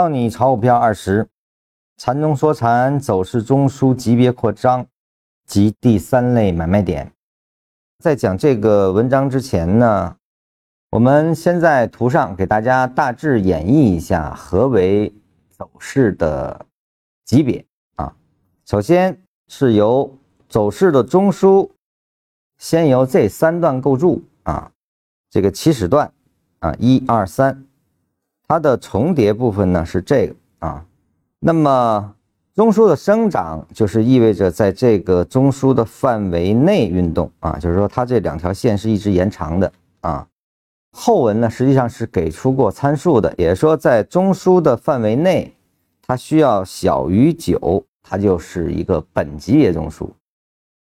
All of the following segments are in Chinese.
到你炒股票二十，禅中说禅，走势中枢级别扩张及第三类买卖点。在讲这个文章之前呢，我们先在图上给大家大致演绎一下何为走势的级别啊。首先是由走势的中枢，先由这三段构筑啊，这个起始段啊，一二三。它的重叠部分呢是这个啊，那么中枢的生长就是意味着在这个中枢的范围内运动啊，就是说它这两条线是一直延长的啊。后文呢实际上是给出过参数的，也是说在中枢的范围内，它需要小于九，它就是一个本级别中枢。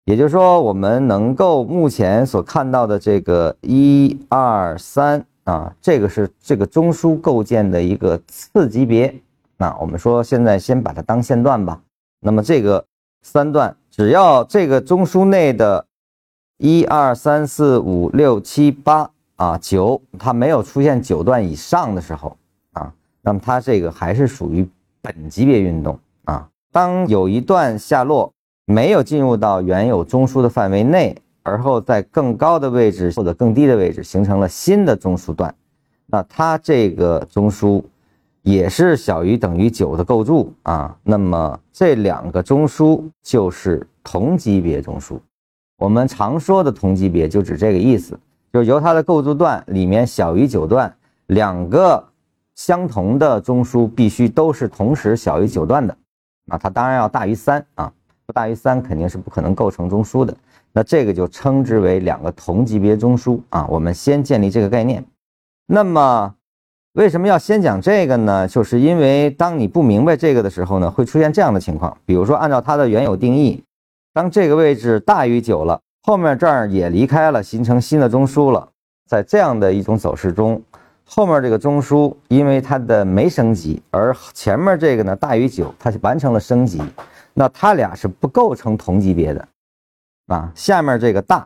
也就是说我们能够目前所看到的这个一二三。啊，这个是这个中枢构建的一个次级别。那我们说现在先把它当线段吧。那么这个三段，只要这个中枢内的一二三四五六七八啊九，它没有出现九段以上的时候啊，那么它这个还是属于本级别运动啊。当有一段下落没有进入到原有中枢的范围内。而后在更高的位置或者更低的位置形成了新的中枢段，那它这个中枢也是小于等于九的构筑啊。那么这两个中枢就是同级别中枢。我们常说的同级别就指这个意思，就是由它的构筑段里面小于九段，两个相同的中枢必须都是同时小于九段的啊。它当然要大于三啊，大于三肯定是不可能构成中枢的。那这个就称之为两个同级别中枢啊。我们先建立这个概念。那么为什么要先讲这个呢？就是因为当你不明白这个的时候呢，会出现这样的情况。比如说，按照它的原有定义，当这个位置大于九了，后面这儿也离开了，形成新的中枢了。在这样的一种走势中，后面这个中枢因为它的没升级，而前面这个呢大于九，它完成了升级，那它俩是不构成同级别的。啊，下面这个大，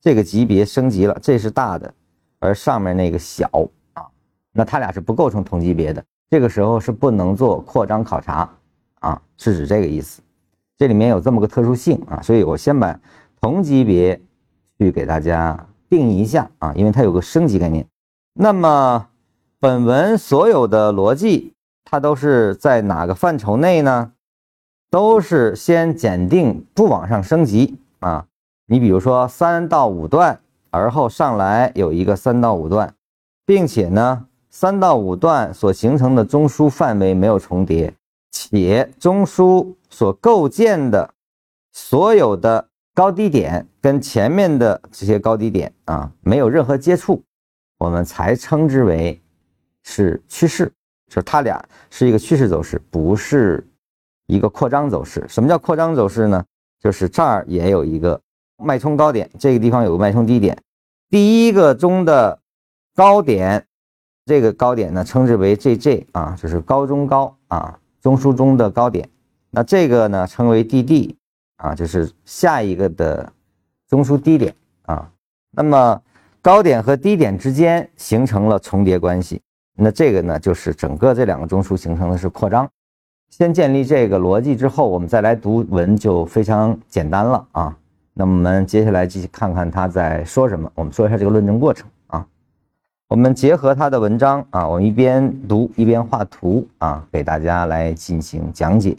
这个级别升级了，这是大的，而上面那个小啊，那它俩是不构成同级别的，这个时候是不能做扩张考察啊，是指这个意思。这里面有这么个特殊性啊，所以我先把同级别去给大家定义一下啊，因为它有个升级概念。那么本文所有的逻辑，它都是在哪个范畴内呢？都是先检定不往上升级。啊，你比如说三到五段，而后上来有一个三到五段，并且呢，三到五段所形成的中枢范围没有重叠，且中枢所构建的所有的高低点跟前面的这些高低点啊没有任何接触，我们才称之为是趋势，就是它俩是一个趋势走势，不是一个扩张走势。什么叫扩张走势呢？就是这儿也有一个脉冲高点，这个地方有个脉冲低点。第一个中的高点，这个高点呢称之为 JJ 啊，就是高中高啊，中枢中的高点。那这个呢称为 DD 啊，就是下一个的中枢低点啊。那么高点和低点之间形成了重叠关系，那这个呢就是整个这两个中枢形成的是扩张。先建立这个逻辑之后，我们再来读文就非常简单了啊。那我们接下来继续看看他在说什么。我们说一下这个论证过程啊。我们结合他的文章啊，我们一边读一边画图啊，给大家来进行讲解。